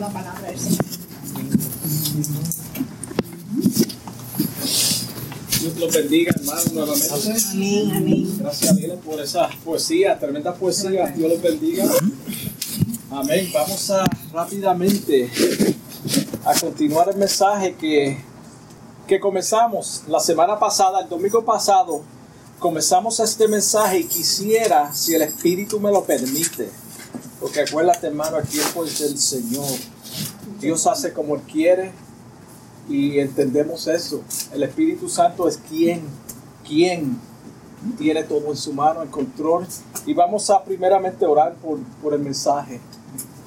la palabra del Señor. Dios los bendiga, hermano, nuevamente. Amén, amén. Gracias, Lila, por esa poesía, tremenda poesía. Dios los bendiga. Amén. Vamos a rápidamente a continuar el mensaje que, que comenzamos la semana pasada, el domingo pasado. Comenzamos este mensaje y quisiera, si el Espíritu me lo permite, porque acuérdate, hermano, el tiempo es del Señor. Dios hace como Él quiere y entendemos eso. El Espíritu Santo es quien, quien tiene todo en su mano, en control. Y vamos a primeramente orar por, por el mensaje.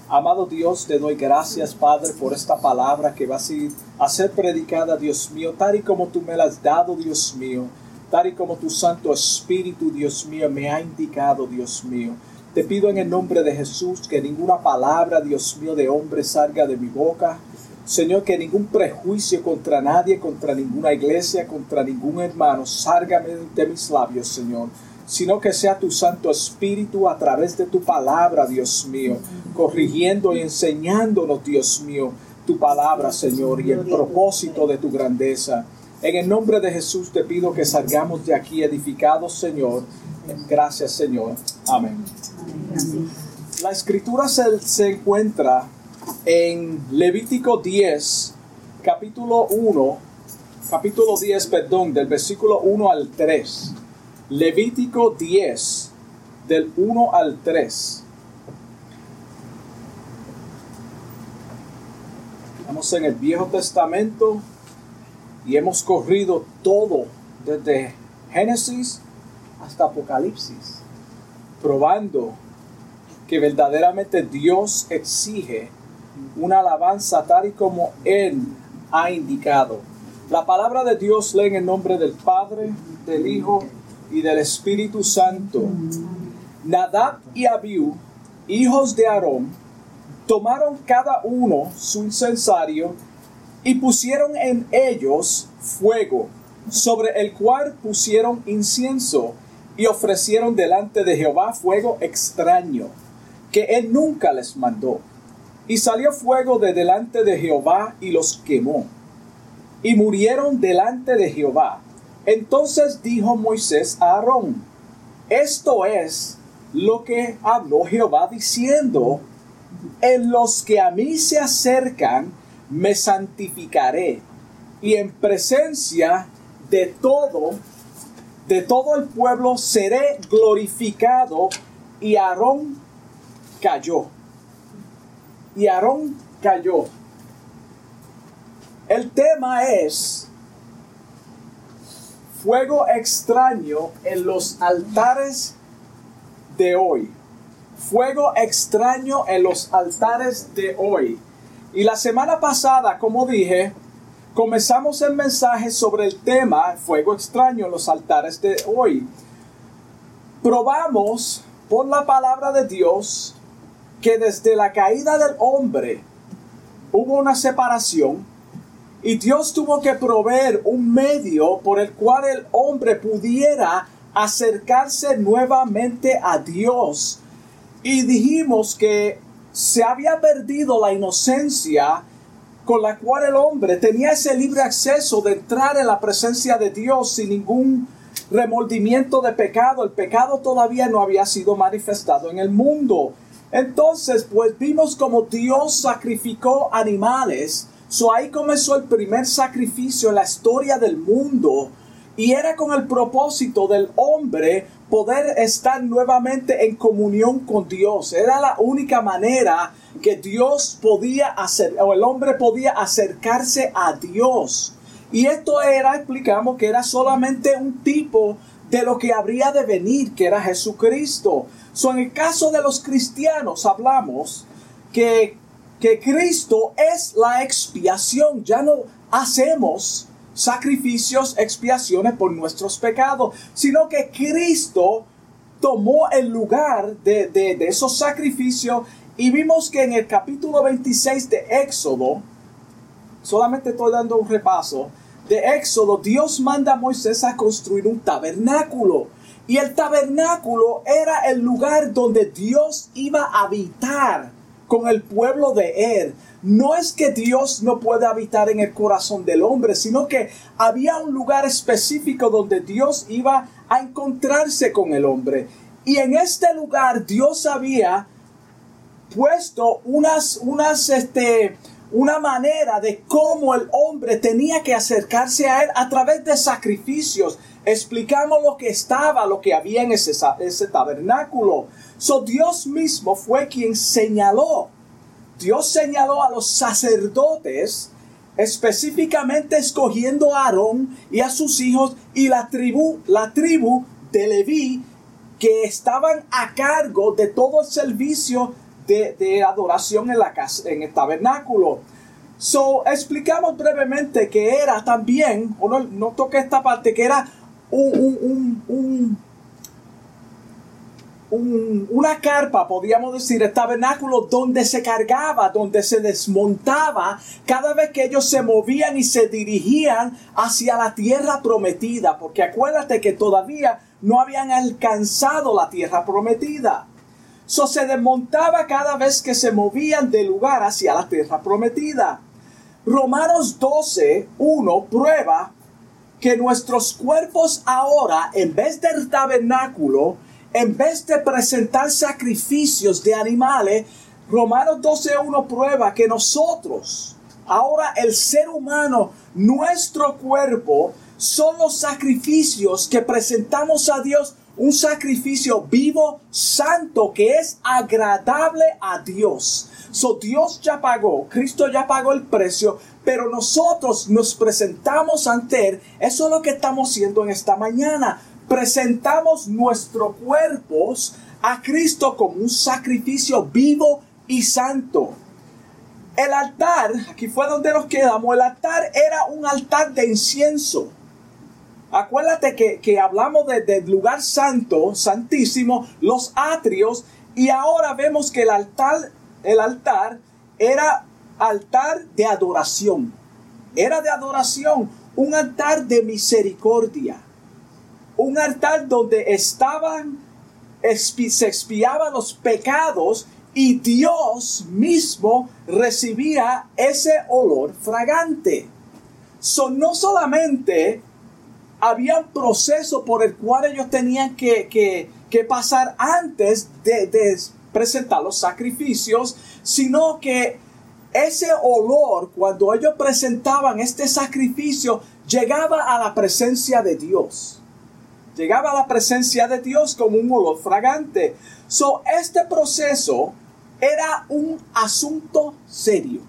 Amado Dios, te doy gracias, Padre, por esta palabra que va a ser, a ser predicada, Dios mío, tal y como tú me la has dado, Dios mío, tal y como tu Santo Espíritu, Dios mío, me ha indicado, Dios mío. Te pido en el nombre de Jesús que ninguna palabra, Dios mío, de hombre salga de mi boca. Señor, que ningún prejuicio contra nadie, contra ninguna iglesia, contra ningún hermano salga de mis labios, Señor sino que sea tu Santo Espíritu a través de tu palabra, Dios mío, corrigiendo y enseñándonos, Dios mío, tu palabra, Señor, y el propósito de tu grandeza. En el nombre de Jesús te pido que salgamos de aquí edificados, Señor. Gracias, Señor. Amén. La escritura se, encuentra en Levítico 10, capítulo 1, capítulo 10, perdón, del versículo 1 al 3. Levítico 10, del 1 al 3. Estamos en el Viejo Testamento y hemos corrido todo desde Génesis hasta Apocalipsis, probando que verdaderamente Dios exige una alabanza tal y como Él ha indicado. La palabra de Dios lee en el nombre del Padre, del Hijo y del Espíritu Santo. Nadab y Abiú, hijos de Aarón, tomaron cada uno su incensario y pusieron en ellos fuego, sobre el cual pusieron incienso y ofrecieron delante de Jehová fuego extraño, que él nunca les mandó. Y salió fuego de delante de Jehová y los quemó. Y murieron delante de Jehová entonces dijo Moisés a Aarón, esto es lo que habló Jehová diciendo, en los que a mí se acercan, me santificaré, y en presencia de todo, de todo el pueblo seré glorificado. Y Aarón cayó. Y Aarón cayó. El tema es fuego extraño en los altares de hoy. Fuego extraño en los altares de hoy. Y la semana pasada, como dije, comenzamos el mensaje sobre el tema fuego extraño en los altares de hoy. Probamos por la palabra de Dios que desde la caída del hombre hubo una separación y Dios tuvo que proveer un medio por el cual el hombre pudiera acercarse nuevamente a Dios. Y dijimos que se había perdido la inocencia con la cual el hombre tenía ese libre acceso de entrar en la presencia de Dios sin ningún remordimiento de pecado. El pecado todavía no había sido manifestado en el mundo. Entonces, pues vimos como Dios sacrificó animales So ahí comenzó el primer sacrificio en la historia del mundo y era con el propósito del hombre poder estar nuevamente en comunión con Dios. Era la única manera que Dios podía hacer, o el hombre podía acercarse a Dios. Y esto era, explicamos, que era solamente un tipo de lo que habría de venir, que era Jesucristo. So, en el caso de los cristianos hablamos que que Cristo es la expiación. Ya no hacemos sacrificios, expiaciones por nuestros pecados, sino que Cristo tomó el lugar de, de, esos sacrificios y vimos que en el capítulo 26 de Éxodo, solamente estoy dando un repaso, de Éxodo, Dios manda a Moisés a construir un tabernáculo. Y el tabernáculo era el lugar donde Dios iba a habitar con el pueblo de Er. No es que Dios no puede habitar en el corazón del hombre, sino que había un lugar específico donde Dios iba a encontrarse con el hombre. Y en este lugar Dios había puesto unas, unas, este, una manera de cómo el hombre tenía que acercarse a él a través de sacrificios. Explicamos lo que estaba, lo que había en ese, ese tabernáculo. So Dios mismo fue quien señaló. Dios señaló a los sacerdotes, específicamente escogiendo a Aarón y a sus hijos y la tribu, la tribu de Leví, que estaban a cargo de todo el servicio de, adoración en, la casa, en el tabernáculo. So, explicamos brevemente que era también, o no, no esta parte, que era un, un, un, una carpa, podríamos decir, el tabernáculo donde se cargaba, donde se desmontaba cada vez que ellos se movían y se dirigían hacia la tierra prometida, porque acuérdate que todavía no habían alcanzado la tierra prometida. So se desmontaba cada vez que se movían de lugar hacia la tierra prometida. Romanos 12, 1 prueba que nuestros cuerpos ahora, en vez del tabernáculo, en vez de presentar sacrificios de animales, Romanos 12, 1 prueba que nosotros, ahora el ser humano, nuestro cuerpo, son los sacrificios que presentamos a Dios un sacrificio vivo, santo, que es agradable a Dios. So Dios ya pagó, Cristo ya pagó el precio, pero nosotros nos presentamos ante Él. Eso es lo que estamos haciendo en esta mañana. Presentamos nuestros cuerpos a Cristo como un sacrificio vivo y santo. El altar, aquí fue donde nos quedamos, el altar era un altar de incienso. Acuérdate que, hablamos del lugar santo, santísimo, los atrios, y ahora vemos que el altar, el altar era altar de adoración. Era de adoración, un altar de misericordia. Un altar donde estaban, se expiaban los pecados y Dios mismo recibía ese olor fragante. Son no solamente había un proceso por el cual ellos tenían que, pasar antes de, presentar los sacrificios, sino que ese olor, cuando ellos presentaban este sacrificio, llegaba a la presencia de Dios. Llegaba a la presencia de Dios como un olor fragante. So, este proceso era un asunto serio.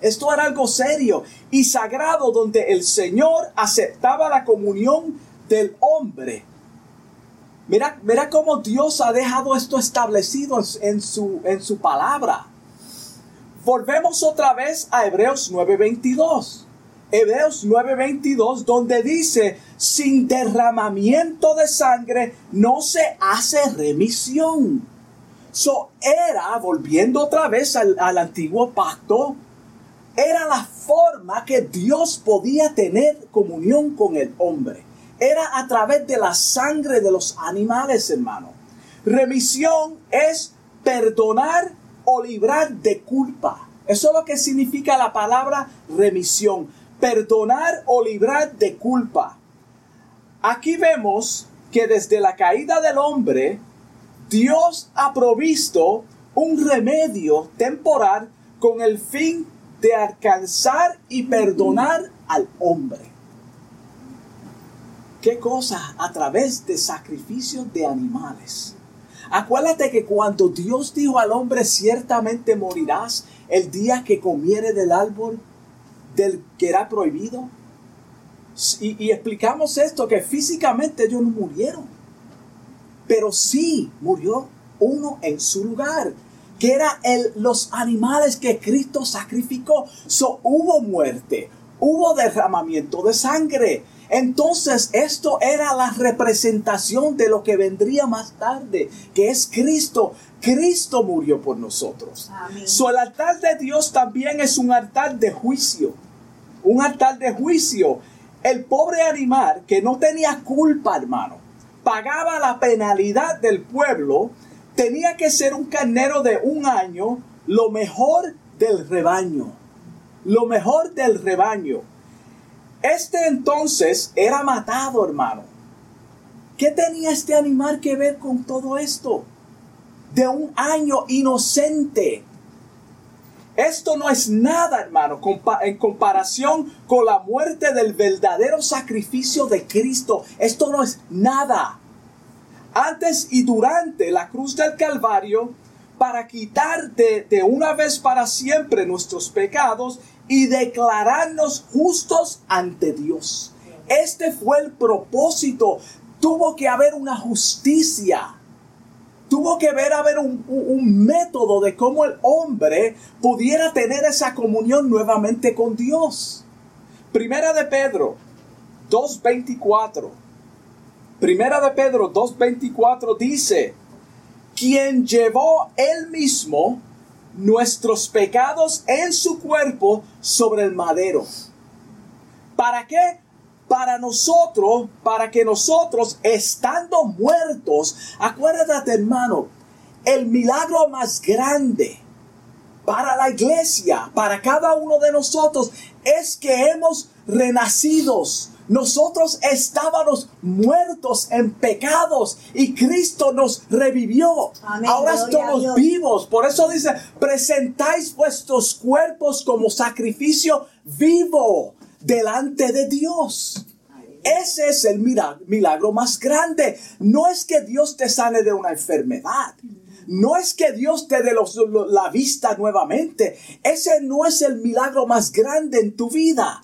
Esto era algo serio y sagrado donde el Señor aceptaba la comunión del hombre. Mira, mira cómo Dios ha dejado esto establecido en su, en su palabra. Volvemos otra vez a Hebreos 9:22. Hebreos 9:22 donde dice, sin derramamiento de sangre no se hace remisión. So era, volviendo otra vez al, al antiguo pacto, era la forma que Dios podía tener comunión con el hombre. Era a través de la sangre de los animales, hermano. Remisión es perdonar o librar de culpa. Eso es lo que significa la palabra remisión. Perdonar o librar de culpa. Aquí vemos que desde la caída del hombre, Dios ha provisto un remedio temporal con el fin de alcanzar y perdonar al hombre. ¿Qué cosa? A través de sacrificios de animales. Acuérdate que cuando Dios dijo al hombre, ciertamente morirás el día que comiere del árbol del que era prohibido. Y, y explicamos esto, que físicamente ellos no murieron. Pero sí murió uno en su lugar que era el, los animales que Cristo sacrificó. So, hubo muerte, hubo derramamiento de sangre. Entonces esto era la representación de lo que vendría más tarde, que es Cristo. Cristo murió por nosotros. So, el altar de Dios también es un altar de juicio. Un altar de juicio. El pobre animal que no tenía culpa, hermano, pagaba la penalidad del pueblo tenía que ser un carnero de un año, lo mejor del rebaño. Lo mejor del rebaño. Este entonces era matado, hermano. ¿Qué tenía este animal que ver con todo esto? De un año inocente. Esto no es nada, hermano, en comparación con la muerte del verdadero sacrificio de Cristo. Esto no es nada. Antes y durante la cruz del Calvario, para quitar de, una vez para siempre nuestros pecados y declararnos justos ante Dios. Este fue el propósito. Tuvo que haber una justicia. Tuvo que haber un, un método de cómo el hombre pudiera tener esa comunión nuevamente con Dios. Primera de Pedro 2.24. Primera de Pedro 2.24 dice, quien llevó él mismo nuestros pecados en su cuerpo sobre el madero. ¿Para qué? Para nosotros, para que nosotros, estando muertos, acuérdate hermano, el milagro más grande para la iglesia, para cada uno de nosotros, es que hemos renacidos nosotros estábamos muertos en pecados y Cristo nos revivió. Ahora estamos vivos. Por eso dice, presentáis vuestros cuerpos como sacrificio vivo delante de Dios. Ese es el milagro más grande. No es que Dios te sane de una enfermedad. No es que Dios te dé la vista nuevamente. Ese no es el milagro más grande en tu vida.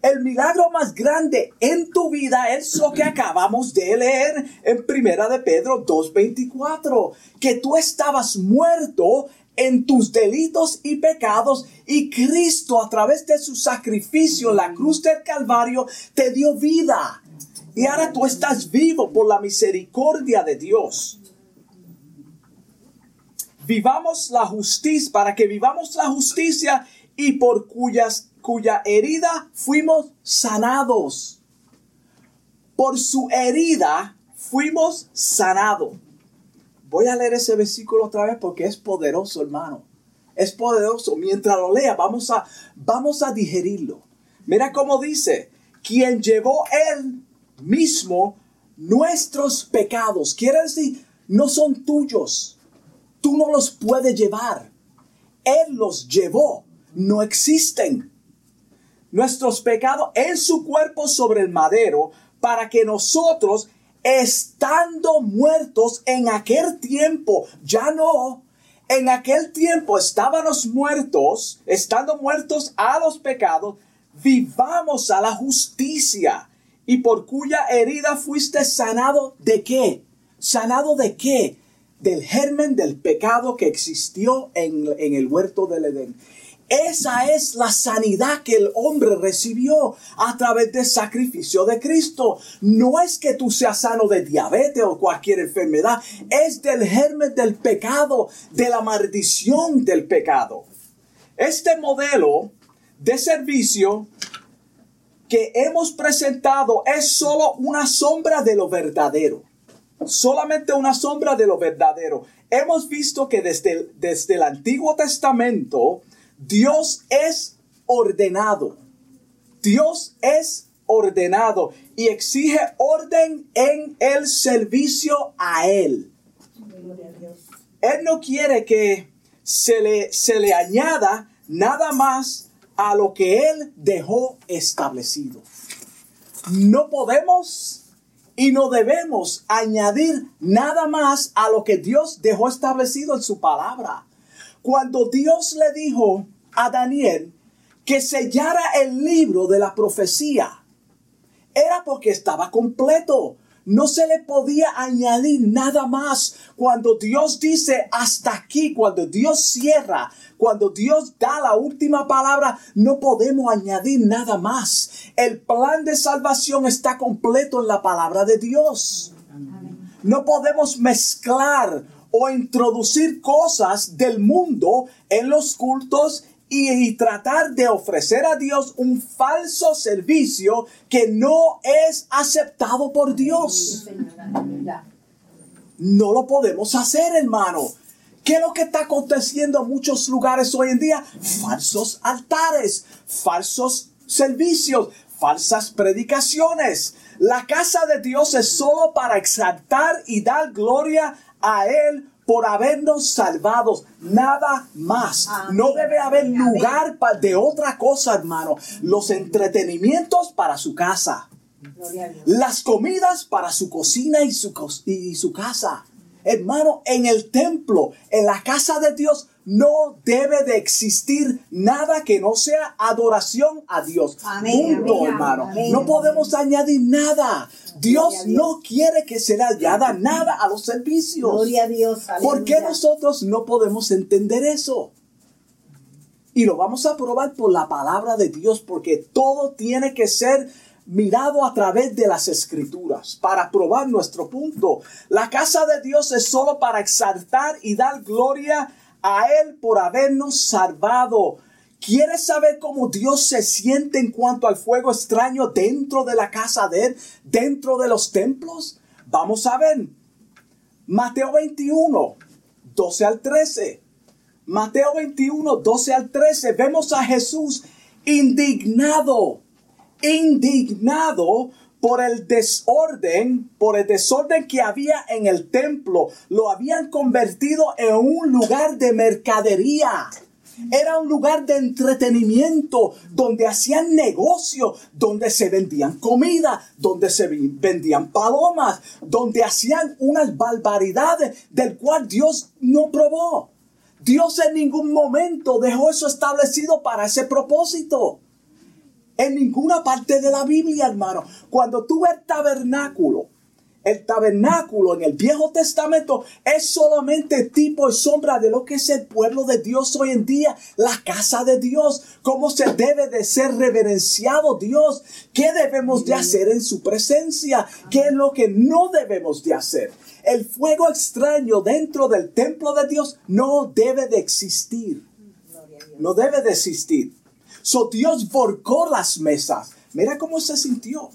El milagro más grande en tu vida es lo que acabamos de leer en Primera de Pedro 2:24, que tú estabas muerto en tus delitos y pecados y Cristo a través de su sacrificio en la cruz del Calvario te dio vida. Y ahora tú estás vivo por la misericordia de Dios. Vivamos la justicia, para que vivamos la justicia y por cuya herida fuimos sanados. Por su herida fuimos sanados. Voy a leer ese versículo otra vez porque es poderoso, hermano. Es poderoso. Mientras lo lea, vamos a, vamos a digerirlo. Mira cómo dice, quien llevó él mismo nuestros pecados. Quiere decir, no son tuyos. Tú no los puedes llevar. Él los llevó. No existen nuestros pecados en su cuerpo sobre el madero, para que nosotros, estando muertos en aquel tiempo, ya no, en aquel tiempo estábamos muertos, estando muertos a los pecados, vivamos a la justicia, y por cuya herida fuiste sanado de qué? ¿Sanado de qué? Del germen del pecado que existió en, en el huerto del Edén. Esa es la sanidad que el hombre recibió a través del sacrificio de Cristo. No es que tú seas sano de diabetes o cualquier enfermedad, es del germen del pecado, de la maldición del pecado. Este modelo de servicio que hemos presentado es solo una sombra de lo verdadero. Solamente una sombra de lo verdadero. Hemos visto que desde, desde el Antiguo Testamento, Dios es ordenado. Dios es ordenado y exige orden en el servicio a Él. Él no quiere que se le, se le añada nada más a lo que Él dejó establecido. No podemos y no debemos añadir nada más a lo que Dios dejó establecido en su palabra. Cuando Dios le dijo a Daniel que sellara el libro de la profecía, era porque estaba completo. No se le podía añadir nada más. Cuando Dios dice hasta aquí, cuando Dios cierra, cuando Dios da la última palabra, no podemos añadir nada más. El plan de salvación está completo en la palabra de Dios. No podemos mezclar o introducir cosas del mundo en los cultos y, tratar de ofrecer a Dios un falso servicio que no es aceptado por Dios. no lo podemos hacer, hermano. ¿Qué es lo que está aconteciendo en muchos lugares hoy en día? Falsos altares, falsos servicios, falsas predicaciones. La casa de Dios es solo para exaltar y dar gloria a Él por habernos salvados, nada más. No debe haber lugar de otra cosa, hermano. Los entretenimientos para su casa. Las comidas para su cocina y su, y su casa. Hermano, en el templo, en la casa de Dios, no debe de existir nada que no sea adoración a Dios. Punto, hermano. no podemos añadir nada. Dios, no quiere que se le añada nada a los servicios. Gloria a Dios. ¿Por qué nosotros no podemos entender eso? Y lo vamos a probar por la palabra de Dios, porque todo tiene que ser mirado a través de las escrituras para probar nuestro punto. La casa de Dios es solo para exaltar y dar gloria a Él por habernos salvado. ¿Quieres saber cómo Dios se siente en cuanto al fuego extraño dentro de la casa de Él, dentro de los templos? Vamos a ver. Mateo 21, 12 al 13. Mateo 21, 12 al 13. Vemos a Jesús indignado indignado por el desorden, por el desorden que había en el templo. Lo habían convertido en un lugar de mercadería. Era un lugar de entretenimiento donde hacían negocio, donde se vendían comida, donde se vendían palomas, donde hacían unas barbaridades del cual Dios no probó. Dios en ningún momento dejó eso establecido para ese propósito. En ninguna parte de la Biblia, hermano. Cuando tú ves tabernáculo, el tabernáculo en el Viejo Testamento es solamente tipo y sombra de lo que es el pueblo de Dios hoy en día, la casa de Dios, cómo se debe de ser reverenciado Dios, qué debemos de hacer en su presencia, qué es lo que no debemos de hacer. El fuego extraño dentro del templo de Dios no debe de existir. No debe de existir. Dios volcó las mesas. Mira cómo se sintió.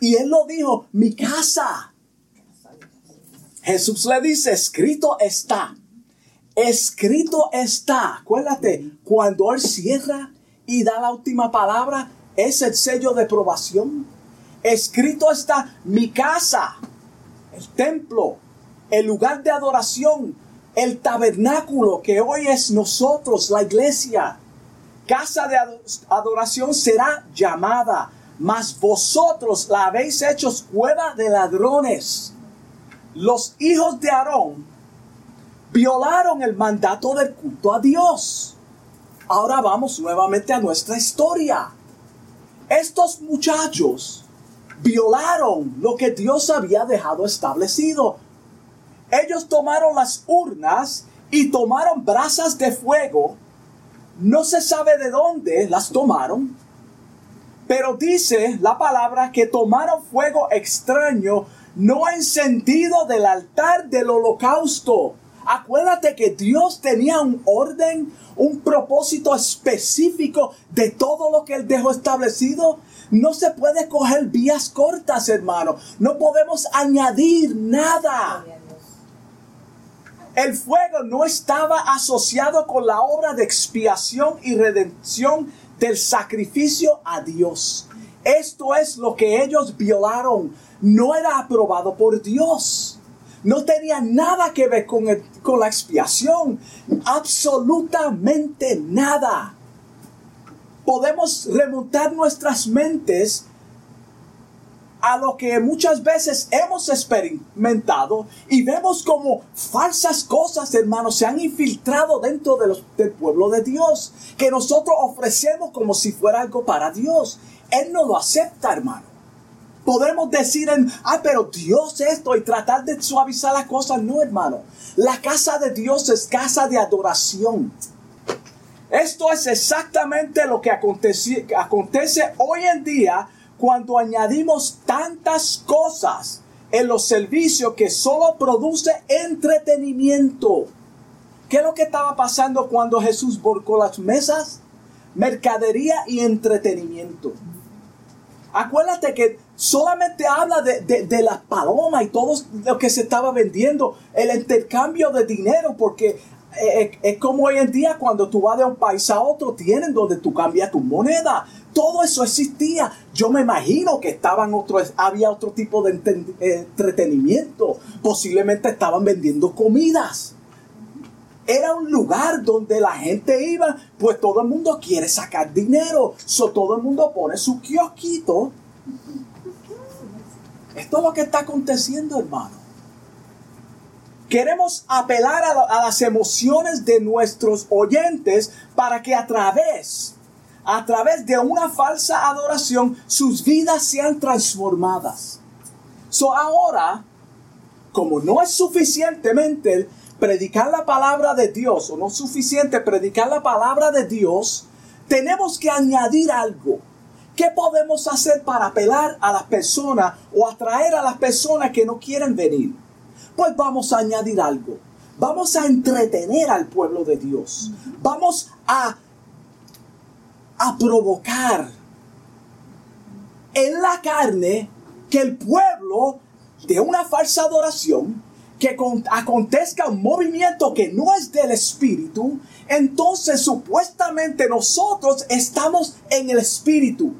Y él lo dijo, mi casa. Jesús le dice, escrito está. Escrito está. Acuérdate, cuando él cierra y da la última palabra, es el sello de aprobación. Escrito está mi casa, el templo, el lugar de adoración, el tabernáculo que hoy es nosotros, la iglesia casa de adoración será llamada, mas vosotros la habéis hecho cueva de ladrones. Los hijos de Aarón violaron el mandato del culto a Dios. Ahora vamos nuevamente a nuestra historia. Estos muchachos violaron lo que Dios había dejado establecido. Ellos tomaron las urnas y tomaron brasas de fuego no se sabe de dónde las tomaron, pero dice la palabra que tomaron fuego extraño no encendido del altar del holocausto. Acuérdate que Dios tenía un orden, un propósito específico de todo lo que Él dejó establecido. No se puede coger vías cortas, hermano. No podemos añadir nada. El fuego no estaba asociado con la obra de expiación y redención del sacrificio a Dios. Esto es lo que ellos violaron. No era aprobado por Dios. No tenía nada que ver con, con la expiación. Absolutamente nada. Podemos remontar nuestras mentes a lo que muchas veces hemos experimentado y vemos como falsas cosas, hermanos, se han infiltrado dentro de los, del pueblo de Dios, que nosotros ofrecemos como si fuera algo para Dios. Él no lo acepta, hermano. Podemos decir, en, ah, pero Dios esto y tratar de suavizar las cosas. No, hermano. La casa de Dios es casa de adoración. Esto es exactamente lo que acontece, acontece hoy en día cuando añadimos tantas cosas en los servicios que solo produce entretenimiento. ¿Qué es lo que estaba pasando cuando Jesús volcó las mesas? Mercadería y entretenimiento. Acuérdate que solamente habla de, de, las palomas y todo lo que se estaba vendiendo, el intercambio de dinero, porque eh, es como hoy en día cuando tú vas de un país a otro, tienen donde tú cambias tu moneda. Todo eso existía. Yo me imagino que estaban había otro tipo de entretenimiento. Posiblemente estaban vendiendo comidas. Era un lugar donde la gente iba, pues todo el mundo quiere sacar dinero. So, todo el mundo pone su kiosquito. Esto es lo que está aconteciendo, hermano. Queremos apelar a, las emociones de nuestros oyentes para que a través, a través de una falsa adoración, sus vidas sean transformadas. So ahora, como no es suficientemente predicar la palabra de Dios, o no es suficiente predicar la palabra de Dios, tenemos que añadir algo. ¿Qué podemos hacer para apelar a las personas o atraer a las personas que no quieren venir? Pues vamos a añadir algo. Vamos a entretener al pueblo de Dios. Vamos a, a provocar en la carne que el pueblo de una falsa adoración, que acontezca un movimiento que no es del Espíritu, entonces supuestamente nosotros estamos en el Espíritu.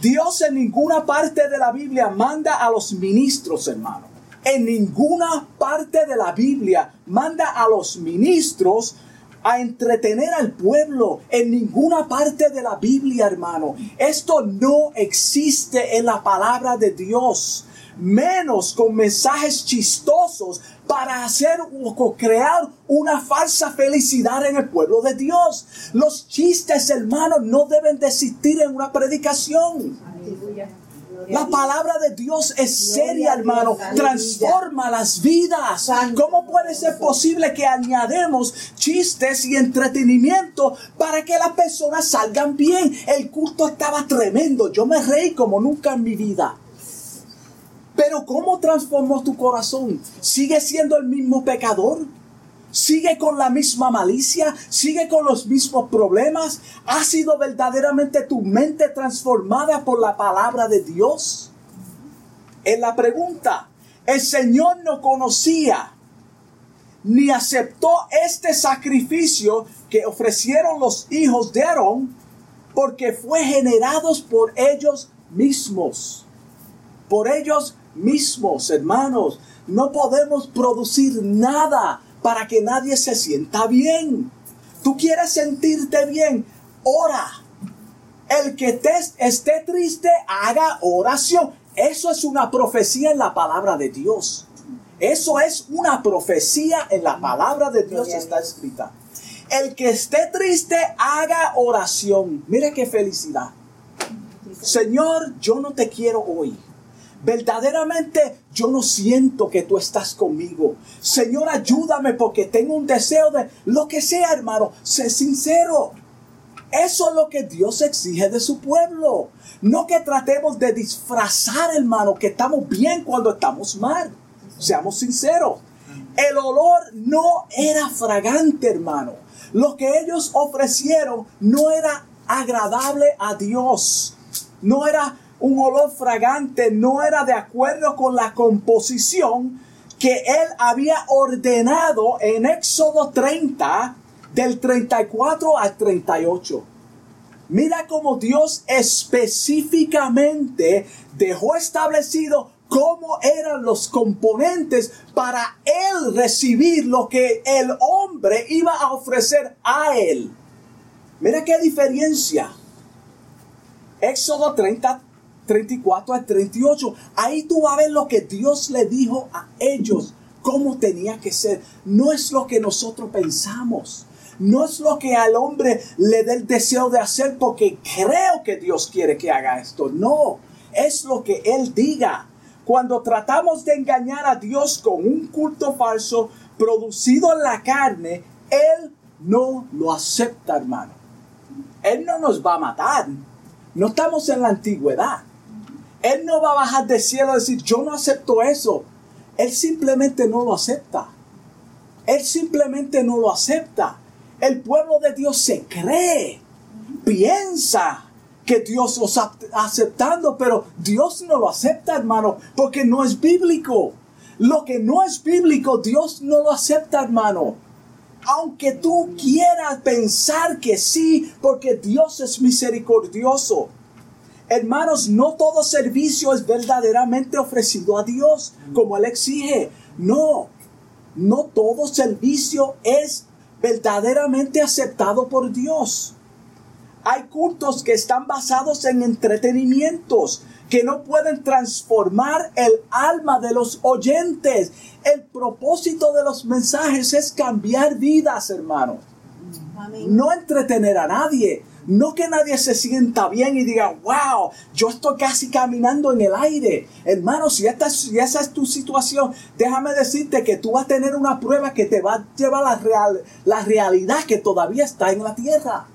Dios en ninguna parte de la Biblia manda a los ministros, hermano. En ninguna parte de la Biblia manda a los ministros a entretener al pueblo. En ninguna parte de la Biblia, hermano. Esto no existe en la palabra de Dios menos con mensajes chistosos para hacer o crear una falsa felicidad en el pueblo de Dios. Los chistes, hermanos, no deben de existir en una predicación. La palabra de Dios es seria, hermano. Transforma las vidas. ¿Cómo puede ser posible que añademos chistes y entretenimiento para que las personas salgan bien? El culto estaba tremendo. Yo me reí como nunca en mi vida. Pero ¿cómo transformó tu corazón? ¿Sigue siendo el mismo pecador? ¿Sigue con la misma malicia? ¿Sigue con los mismos problemas? ¿Ha sido verdaderamente tu mente transformada por la palabra de Dios? En la pregunta, el Señor no conocía ni aceptó este sacrificio que ofrecieron los hijos de Aarón porque fue generados por ellos mismos. Por ellos mismos, hermanos. No podemos producir nada para que nadie se sienta bien. Tú quieres sentirte bien, ora. El que te esté triste, haga oración. Eso es una profecía en la palabra de Dios. Eso es una profecía en la palabra de Dios está escrita. El que esté triste, haga oración. Mira qué felicidad. Señor, yo no te quiero hoy. Verdaderamente yo no siento que tú estás conmigo. Señor, ayúdame porque tengo un deseo de lo que sea, hermano. Sé sincero. Eso es lo que Dios exige de su pueblo. No que tratemos de disfrazar, hermano, que estamos bien cuando estamos mal. Seamos sinceros. El olor no era fragante, hermano. Lo que ellos ofrecieron no era agradable a Dios. No era un olor fragante no era de acuerdo con la composición que él había ordenado en Éxodo 30, del 34 al 38. Mira cómo Dios específicamente dejó establecido cómo eran los componentes para él recibir lo que el hombre iba a ofrecer a él. Mira qué diferencia. Éxodo 30, 34 al 38. Ahí tú vas a ver lo que Dios le dijo a ellos, cómo tenía que ser. No es lo que nosotros pensamos. No es lo que al hombre le dé el deseo de hacer porque creo que Dios quiere que haga esto. No, es lo que Él diga. Cuando tratamos de engañar a Dios con un culto falso producido en la carne, Él no lo acepta, hermano. Él no nos va a matar. No estamos en la antigüedad. Él no va a bajar del cielo a decir, yo no acepto eso. Él simplemente no lo acepta. Él simplemente no lo acepta. El pueblo de Dios se cree, piensa que Dios los está aceptando, pero Dios no lo acepta, hermano, porque no es bíblico. Lo que no es bíblico, Dios no lo acepta, hermano. Aunque tú quieras pensar que sí, porque Dios es misericordioso. Hermanos, no todo servicio es verdaderamente ofrecido a Dios como Él exige. No, no todo servicio es verdaderamente aceptado por Dios. Hay cultos que están basados en entretenimientos que no pueden transformar el alma de los oyentes. El propósito de los mensajes es cambiar vidas, hermano. No entretener a nadie. No que nadie se sienta bien y diga, wow, yo estoy casi caminando en el aire. Hermano, si, esa es tu situación, déjame decirte que tú vas a tener una prueba que te va a llevar a la, real, la realidad que todavía está en la tierra.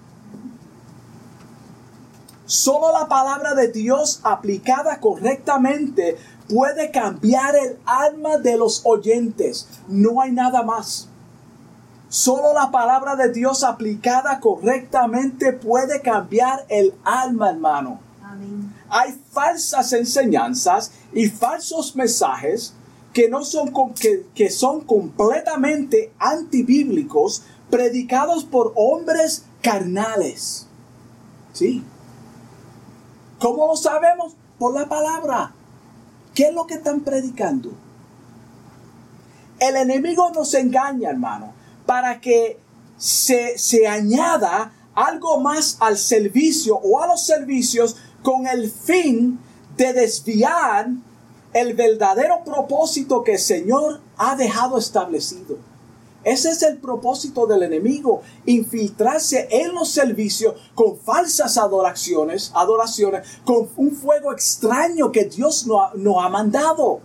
Solo la palabra de Dios aplicada correctamente puede cambiar el alma de los oyentes. No hay nada más. Solo la palabra de Dios aplicada correctamente puede cambiar el alma, hermano. Hay falsas enseñanzas y falsos mensajes que, no son, que, que son completamente antibíblicos, predicados por hombres carnales. Sí, ¿Cómo lo sabemos? Por la palabra. ¿Qué es lo que están predicando? El enemigo nos engaña, hermano, para que se, se añada algo más al servicio o a los servicios con el fin de desviar el verdadero propósito que el Señor ha dejado establecido. Ese es el propósito del enemigo, infiltrarse en los servicios con falsas adoraciones, adoraciones, con un fuego extraño que Dios no ha, no ha mandado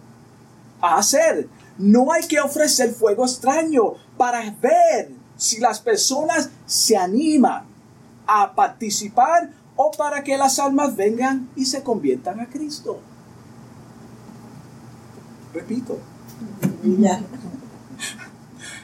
a hacer. No hay que ofrecer fuego extraño para ver si las personas se animan a participar o para que las almas vengan y se conviertan a Cristo. Repito.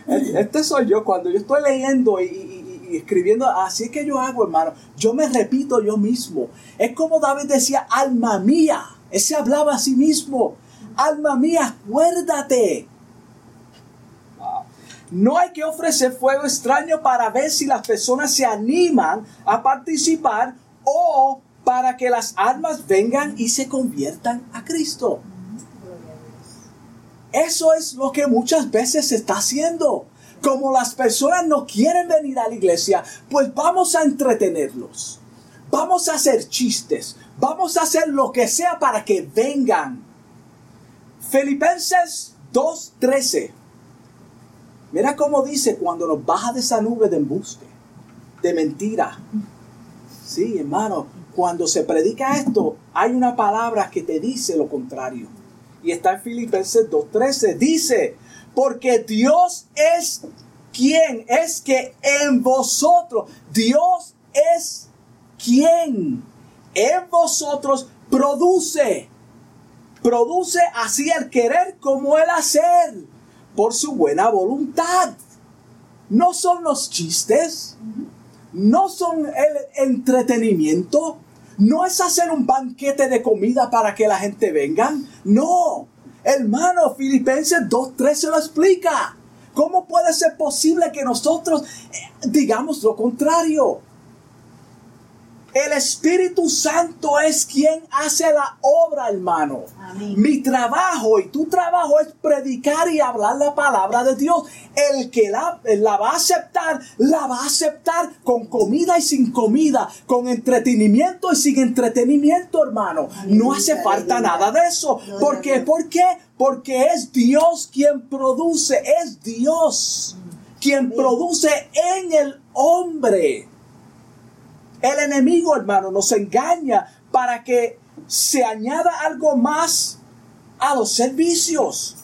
Este soy yo cuando yo estoy leyendo y, escribiendo, así es que yo hago, hermano. Yo me repito yo mismo. Es como David decía, alma mía. Ese hablaba a sí mismo. Alma mía, acuérdate. No hay que ofrecer fuego extraño para ver si las personas se animan a participar o para que las almas vengan y se conviertan a Cristo. Eso es lo que muchas veces se está haciendo. Como las personas no quieren venir a la iglesia, pues vamos a entretenerlos. Vamos a hacer chistes. Vamos a hacer lo que sea para que vengan. Filipenses 2.13. Mira cómo dice cuando nos baja de esa nube de embuste, de mentira. Sí, hermano, cuando se predica esto, hay una palabra que te dice lo contrario y está en Filipenses 2.13, dice, porque Dios es quien, es que en vosotros, Dios es quien en vosotros produce, produce así el querer como el hacer, por su buena voluntad. No son los chistes, no son el entretenimiento, no es hacer un banquete de comida para que la gente venga. No. Hermano, Filipenses 2.3 se lo explica. ¿Cómo puede ser posible que nosotros eh, digamos lo contrario? El Espíritu Santo es quien hace la obra, hermano. Mi trabajo y tu trabajo es predicar y hablar la palabra de Dios. El que la, la va a aceptar, la va a aceptar con comida y sin comida, con entretenimiento y sin entretenimiento, hermano. No hace falta nada de eso. ¿Por qué? ¿Por qué? Porque es Dios quien produce, es Dios quien produce en el hombre. El enemigo, hermano, nos engaña para que se añada algo más a los servicios.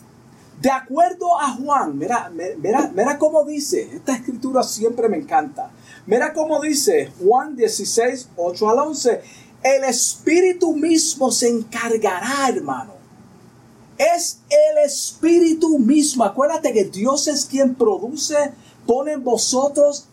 De acuerdo a Juan, mira, mira, mira cómo dice, esta escritura siempre me encanta. Mira cómo dice Juan 16, 8 al 11. El Espíritu mismo se encargará, hermano. Es el Espíritu mismo. Acuérdate que Dios es quien produce, pone en vosotros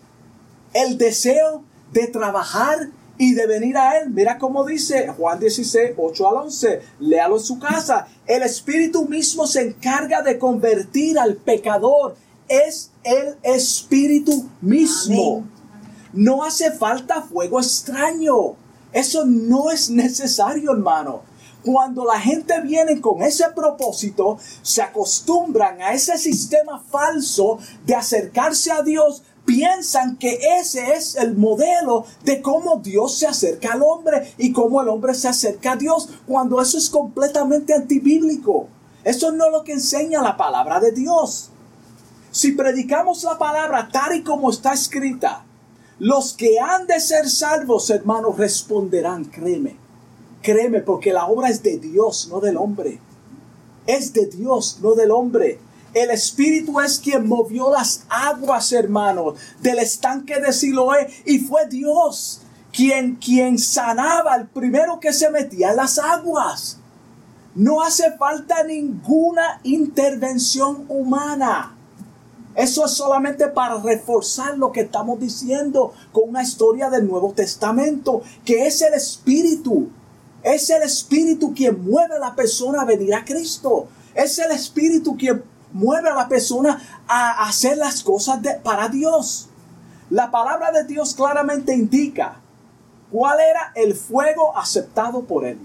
el deseo de trabajar y de venir a Él. Mira cómo dice Juan 16, 8 al 11. Léalo en su casa. El Espíritu mismo se encarga de convertir al pecador. Es el Espíritu mismo. No hace falta fuego extraño. Eso no es necesario, hermano. Cuando la gente viene con ese propósito, se acostumbran a ese sistema falso de acercarse a Dios piensan que ese es el modelo de cómo Dios se acerca al hombre y cómo el hombre se acerca a Dios, cuando eso es completamente antibíblico. Eso no es lo que enseña la palabra de Dios. Si predicamos la palabra tal y como está escrita, los que han de ser salvos, hermanos, responderán, créeme, créeme, porque la obra es de Dios, no del hombre. Es de Dios, no del hombre. El Espíritu es quien movió las aguas, hermanos, del estanque de Siloé. Y fue Dios quien, quien sanaba al primero que se metía en las aguas. No hace falta ninguna intervención humana. Eso es solamente para reforzar lo que estamos diciendo con una historia del Nuevo Testamento, que es el Espíritu. Es el Espíritu quien mueve a la persona a venir a Cristo. Es el Espíritu quien mueve a la persona a hacer las cosas para Dios. La palabra de Dios claramente indica cuál era el fuego aceptado por él.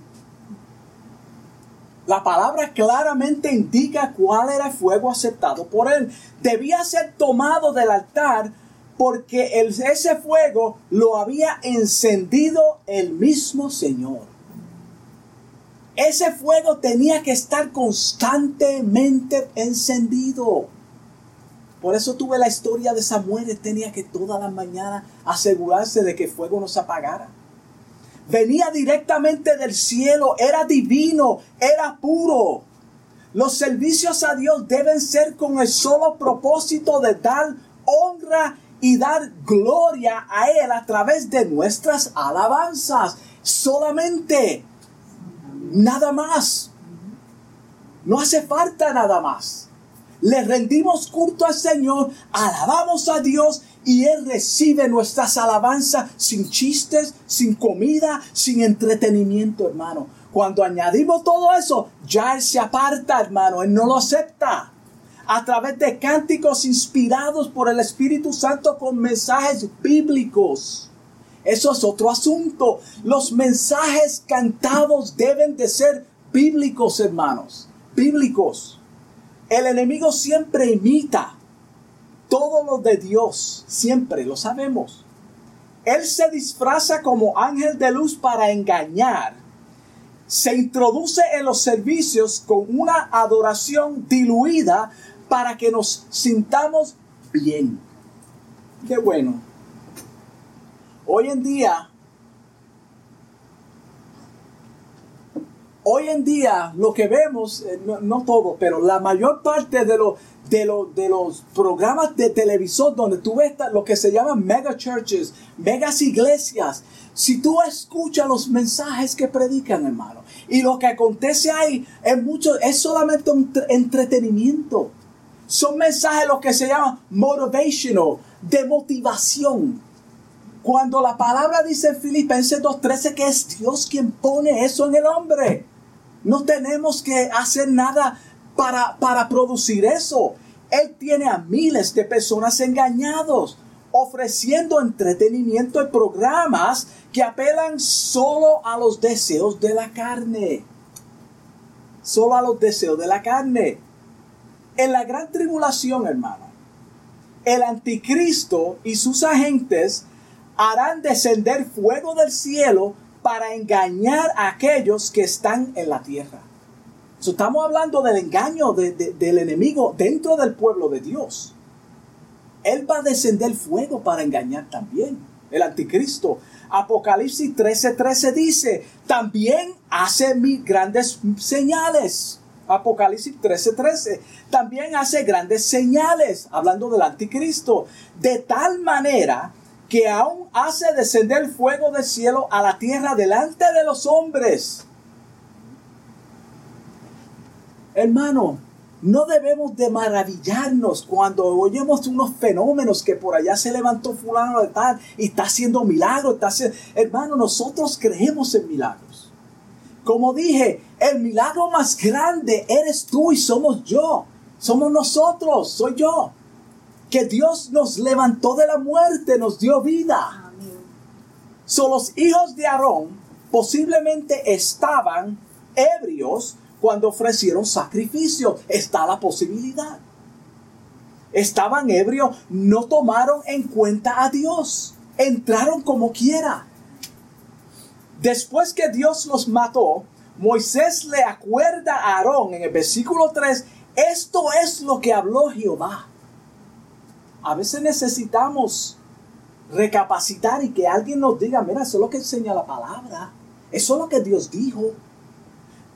La palabra claramente indica cuál era el fuego aceptado por él. Debía ser tomado del altar porque ese fuego lo había encendido el mismo Señor. Ese fuego tenía que estar constantemente encendido. Por eso tuve la historia de Samuel. tenía que toda la mañana asegurarse de que el fuego no se apagara. Venía directamente del cielo, era divino, era puro. Los servicios a Dios deben ser con el solo propósito de dar honra y dar gloria a Él a través de nuestras alabanzas. Solamente Nada más. No hace falta nada más. Le rendimos culto al Señor, alabamos a Dios y Él recibe nuestras alabanzas sin chistes, sin comida, sin entretenimiento, hermano. Cuando añadimos todo eso, ya Él se aparta, hermano. Él no lo acepta. A través de cánticos inspirados por el Espíritu Santo con mensajes bíblicos. Eso es otro asunto. Los mensajes cantados deben de ser bíblicos, hermanos. Bíblicos. El enemigo siempre imita todo lo de Dios. Siempre, lo sabemos. Él se disfraza como ángel de luz para engañar. Se introduce en los servicios con una adoración diluida para que nos sintamos bien. Qué bueno. Hoy en día, hoy en día lo que vemos, eh, no, todo, pero la mayor parte de, lo, de, de los programas de televisor donde tú ves lo que se llaman mega churches, megas iglesias, si tú escuchas los mensajes que predican, hermano, y lo que acontece ahí es mucho, es solamente un entretenimiento. Son mensajes lo que se llaman motivational, de motivación cuando la palabra dice en Filipenses 2.13 que es Dios quien pone eso en el hombre. No tenemos que hacer nada para, para producir eso. Él tiene a miles de personas engañados, ofreciendo entretenimiento y programas que apelan solo a los deseos de la carne. Solo a los deseos de la carne. En la gran tribulación, hermano, el anticristo y sus agentes harán descender fuego del cielo para engañar a aquellos que están en la tierra. estamos hablando del engaño del enemigo dentro del pueblo de Dios. Él va a descender fuego para engañar también. El anticristo. Apocalipsis 13:13 13 dice, también hace grandes señales. Apocalipsis 13:13 13, también hace grandes señales, hablando del anticristo, de tal manera que aún hace descender fuego del cielo a la tierra delante de los hombres. Hermano, no debemos de maravillarnos cuando oyemos unos fenómenos que por allá se levantó fulano de tal y está haciendo milagros. Está haciendo... Hermano, nosotros creemos en milagros. Como dije, el milagro más grande eres tú y somos yo. Somos nosotros, soy yo. Que Dios nos levantó de la muerte, nos dio vida. Son los hijos de Aarón posiblemente estaban ebrios cuando ofrecieron sacrificio. Está la posibilidad. Estaban ebrios, no tomaron en cuenta a Dios. Entraron como quiera. Después que Dios los mató, Moisés le acuerda a Aarón en el versículo 3, esto es lo que habló Jehová. A veces necesitamos recapacitar y que alguien nos diga, mira, eso es lo que enseña la palabra. Eso es lo que Dios dijo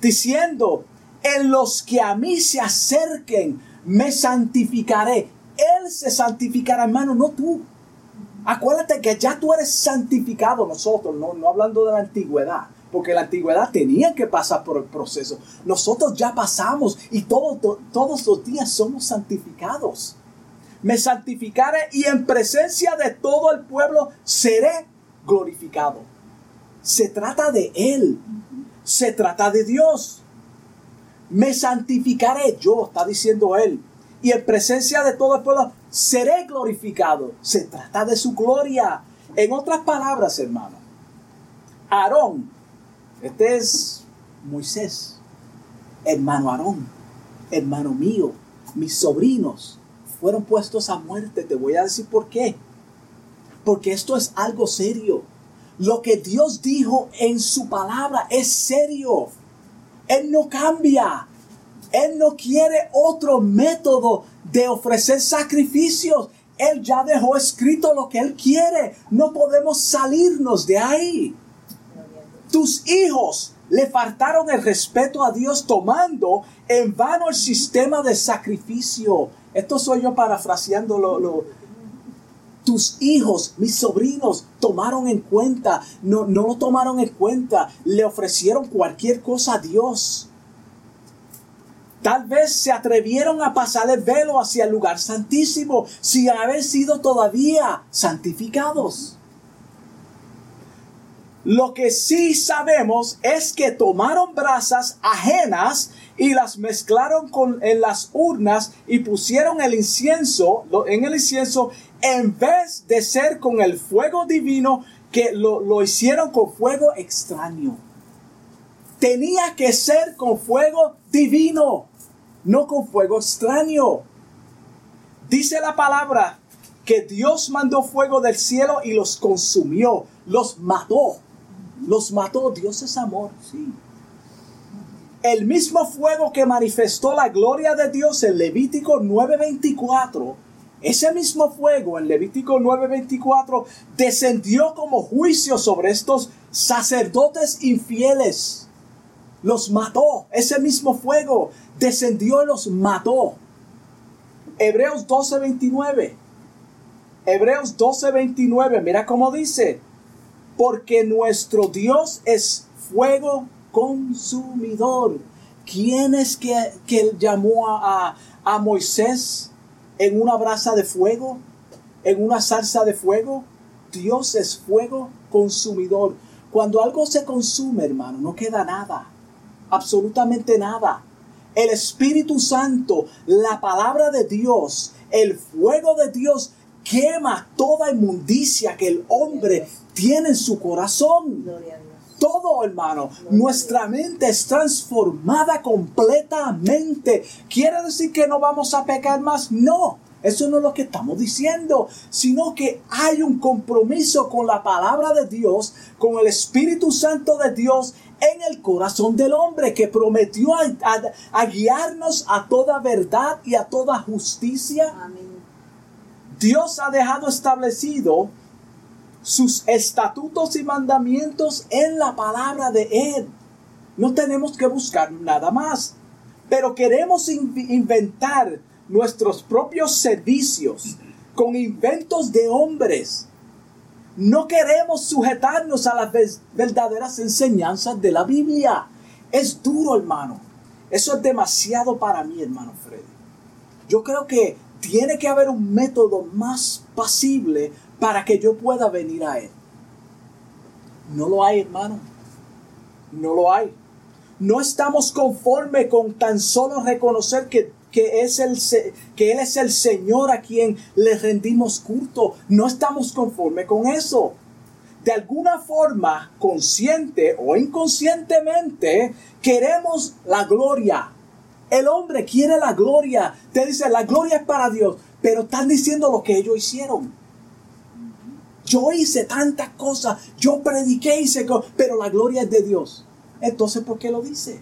diciendo, en los que a mí se acerquen, me santificaré. Él se santificará, hermano, no tú. Acuérdate que ya tú eres santificado nosotros, no, no hablando de la antigüedad, porque la antigüedad tenía que pasar por el proceso. Nosotros ya pasamos y todos los días somos santificados. Me santificaré y en presencia de todo el pueblo seré glorificado. Se trata de Él se trata de Dios. Me santificaré yo, está diciendo él. Y en presencia de todo el pueblo seré glorificado. Se trata de su gloria. En otras palabras, hermano, Aarón, este es Moisés, hermano Aarón, hermano mío, mis sobrinos fueron puestos a muerte. Te voy a decir por qué. Porque esto es algo serio. Lo que Dios dijo en su palabra es serio. Él no cambia. Él no quiere otro método de ofrecer sacrificios. Él ya dejó escrito lo que Él quiere. No podemos salirnos de ahí. Tus hijos le faltaron el respeto a Dios tomando en vano el sistema de sacrificio. Esto soy yo parafraseando lo, tus hijos, mis sobrinos, tomaron en cuenta, no, no lo tomaron en cuenta, le ofrecieron cualquier cosa a Dios. Tal vez se atrevieron a pasar el velo hacia el lugar santísimo sin haber sido todavía santificados. Lo que sí sabemos es que tomaron brasas ajenas y las mezclaron con, en las urnas y pusieron el incienso, en el incienso en vez de ser con el fuego divino, que lo, hicieron con fuego extraño. Tenía que ser con fuego divino, no con fuego extraño. Dice la palabra que Dios mandó fuego del cielo y los consumió, los mató. Los mató. Dios es amor, sí. El mismo fuego que manifestó la gloria de Dios en Levítico 9:24 ese mismo fuego en Levítico 9:24 descendió como juicio sobre estos sacerdotes infieles. Los mató. Ese mismo fuego descendió y los mató. Hebreos 12:29. Hebreos 12:29. Mira cómo dice. Porque nuestro Dios es fuego consumidor. ¿Quién es que, que llamó a, a Moisés en una brasa de fuego, en una salsa de fuego. Dios es fuego consumidor. Cuando algo se consume, hermano, no queda nada. Absolutamente nada. El Espíritu Santo, la palabra de Dios, el fuego de Dios quema toda inmundicia que el hombre tiene en su corazón. Todo, hermano, nuestra mente es transformada completamente. ¿Quiere decir que no vamos a pecar más? No. Eso no es lo que estamos diciendo, sino que hay un compromiso con la palabra de Dios, con el Espíritu Santo de Dios en el corazón del hombre que prometió a, guiarnos a toda verdad y a toda justicia. Dios ha dejado establecido sus estatutos y mandamientos en la palabra de Él. No tenemos que buscar nada más, pero queremos inventar nuestros propios servicios con inventos de hombres. No queremos sujetarnos a las verdaderas enseñanzas de la Biblia. Es duro, hermano. Eso es demasiado para mí, hermano Freddy. Yo creo que tiene que haber un método más pasible para que yo pueda venir a Él. No lo hay, hermano. No lo hay. No estamos conformes con tan solo reconocer que, es el, que Él es el Señor a quien le rendimos culto. No estamos conformes con eso. De alguna forma, consciente o inconscientemente, queremos la gloria. El hombre quiere la gloria. Te dice, la gloria es para Dios. Pero están diciendo lo que ellos hicieron. Yo hice tantas cosas, yo prediqué, hice pero la gloria es de Dios. Entonces, ¿por qué lo dice?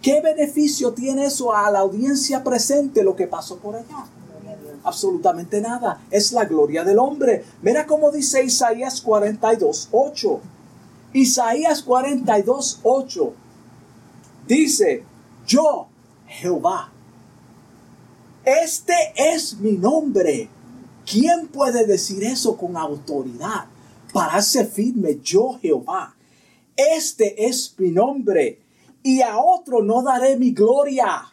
¿Qué beneficio tiene eso a la audiencia presente lo que pasó por allá? Absolutamente nada. Es la gloria del hombre. Mira cómo dice Isaías 42, 8. Isaías 42, 8. Dice, yo, Jehová, este es mi nombre ¿Quién puede decir eso con autoridad? Pararse firme, yo Jehová. Este es mi nombre, y a otro no daré mi gloria,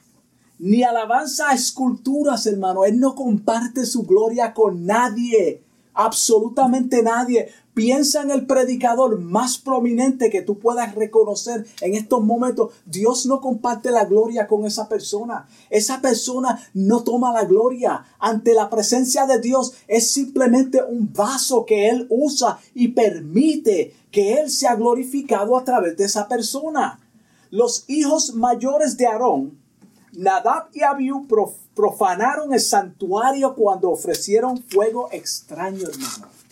ni alabanza a esculturas, hermano. Él no comparte su gloria con nadie, absolutamente nadie. Piensa en el predicador más prominente que tú puedas reconocer en estos momentos. Dios no comparte la gloria con esa persona. Esa persona no toma la gloria. Ante la presencia de Dios es simplemente un vaso que Él usa y permite que Él sea glorificado a través de esa persona. Los hijos mayores de Aarón, Nadab y Abiú profanaron el santuario cuando ofrecieron fuego extraño, hermano.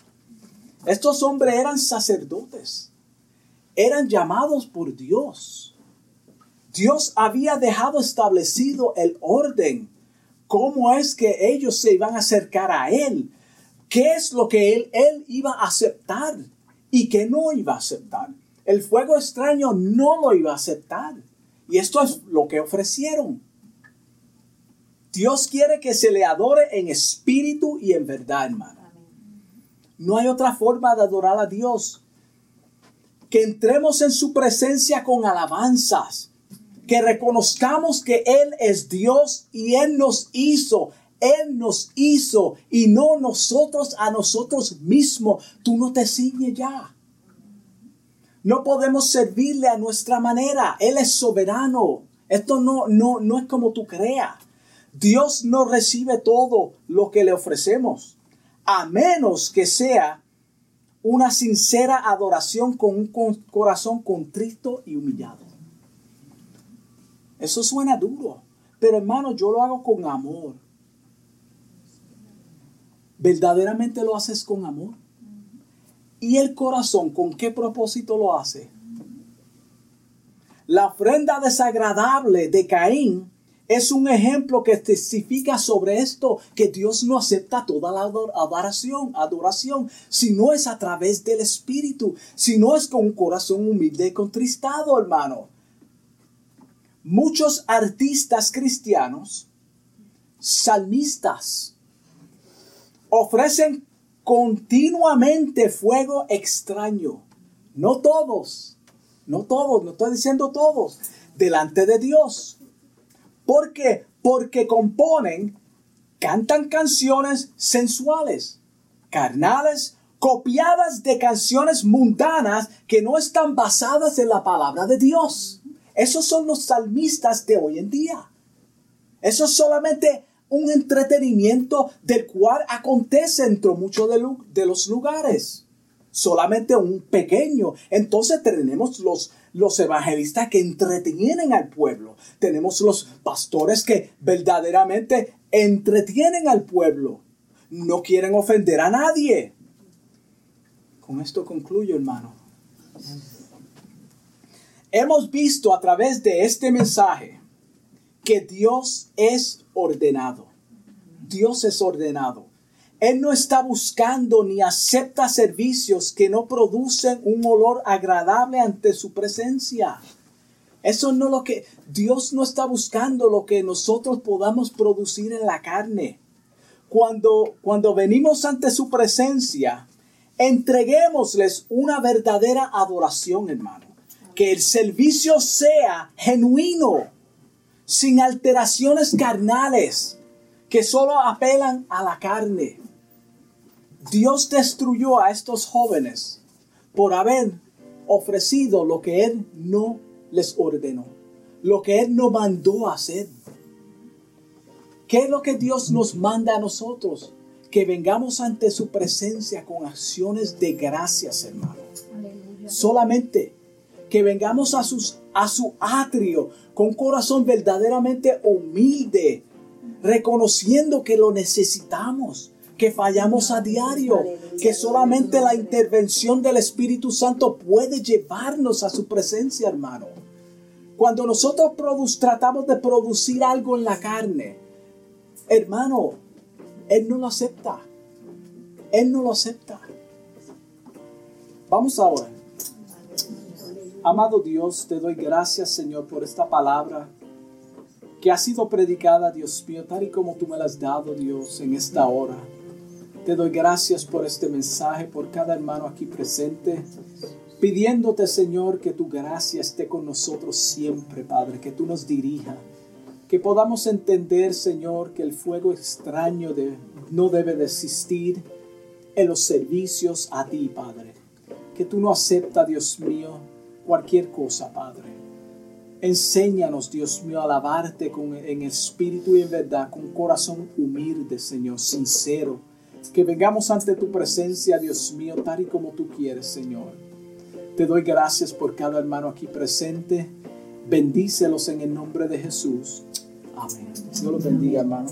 Estos hombres eran sacerdotes, eran llamados por Dios. Dios había dejado establecido el orden, cómo es que ellos se iban a acercar a Él, qué es lo que Él, él iba a aceptar y qué no iba a aceptar. El fuego extraño no lo iba a aceptar. Y esto es lo que ofrecieron. Dios quiere que se le adore en espíritu y en verdad, hermano. No hay otra forma de adorar a Dios. Que entremos en su presencia con alabanzas. Que reconozcamos que Él es Dios y Él nos hizo. Él nos hizo y no nosotros a nosotros mismos. Tú no te ciñes ya. No podemos servirle a nuestra manera. Él es soberano. Esto no, no, no es como tú creas. Dios no recibe todo lo que le ofrecemos a menos que sea una sincera adoración con un corazón contrito y humillado. Eso suena duro, pero hermano, yo lo hago con amor. ¿Verdaderamente lo haces con amor? ¿Y el corazón con qué propósito lo hace? La ofrenda desagradable de Caín es un ejemplo que testifica sobre esto, que Dios no acepta toda la adoración, adoración, si no es a través del Espíritu, si no es con un corazón humilde y contristado, hermano. Muchos artistas cristianos, salmistas, ofrecen continuamente fuego extraño. No todos, no todos, no estoy diciendo todos, delante de Dios ¿Por qué? Porque componen, cantan canciones sensuales, carnales, copiadas de canciones mundanas que no están basadas en la palabra de Dios. Esos son los salmistas de hoy en día. Eso es solamente un entretenimiento del cual acontece entre muchos de, los lugares. Solamente un pequeño. Entonces tenemos los los evangelistas que entretienen al pueblo. Tenemos los pastores que verdaderamente entretienen al pueblo. No quieren ofender a nadie. Con esto concluyo, hermano. Hemos visto a través de este mensaje que Dios es ordenado. Dios es ordenado. Él no está buscando ni acepta servicios que no producen un olor agradable ante su presencia. Eso no lo que Dios no está buscando lo que nosotros podamos producir en la carne. Cuando cuando venimos ante su presencia, entreguémosles una verdadera adoración, hermano. que el servicio sea genuino, sin alteraciones carnales que solo apelan a la carne. Dios destruyó a estos jóvenes por haber ofrecido lo que Él no les ordenó, lo que Él no mandó hacer. ¿Qué es lo que Dios nos manda a nosotros? Que vengamos ante su presencia con acciones de gracias, hermano. Solamente que vengamos a, sus, a su atrio con un corazón verdaderamente humilde, reconociendo que lo necesitamos, que fallamos a diario, que solamente la intervención del Espíritu Santo puede llevarnos a su presencia, hermano. Cuando nosotros tratamos de producir algo en la carne, hermano, Él no lo acepta. Él no lo acepta. Vamos ahora. Amado Dios, te doy gracias, Señor, por esta palabra que ha sido predicada, Dios mío, tal y como tú me la has dado, Dios, en esta hora. Te doy gracias por este mensaje, por cada hermano aquí presente, pidiéndote, Señor, que tu gracia esté con nosotros siempre, Padre, que tú nos dirija, que podamos entender, Señor, que el fuego extraño de, no debe desistir en los servicios a ti, Padre, que tú no aceptas, Dios mío, cualquier cosa, Padre Enséñanos, Dios mío, a alabarte con, en espíritu y en verdad, con corazón humilde, Señor, sincero. Que vengamos ante tu presencia, Dios mío, tal y como tú quieres, Señor. Te doy gracias por cada hermano aquí presente. Bendícelos en el nombre de Jesús. Amén. Dios los bendiga, hermano.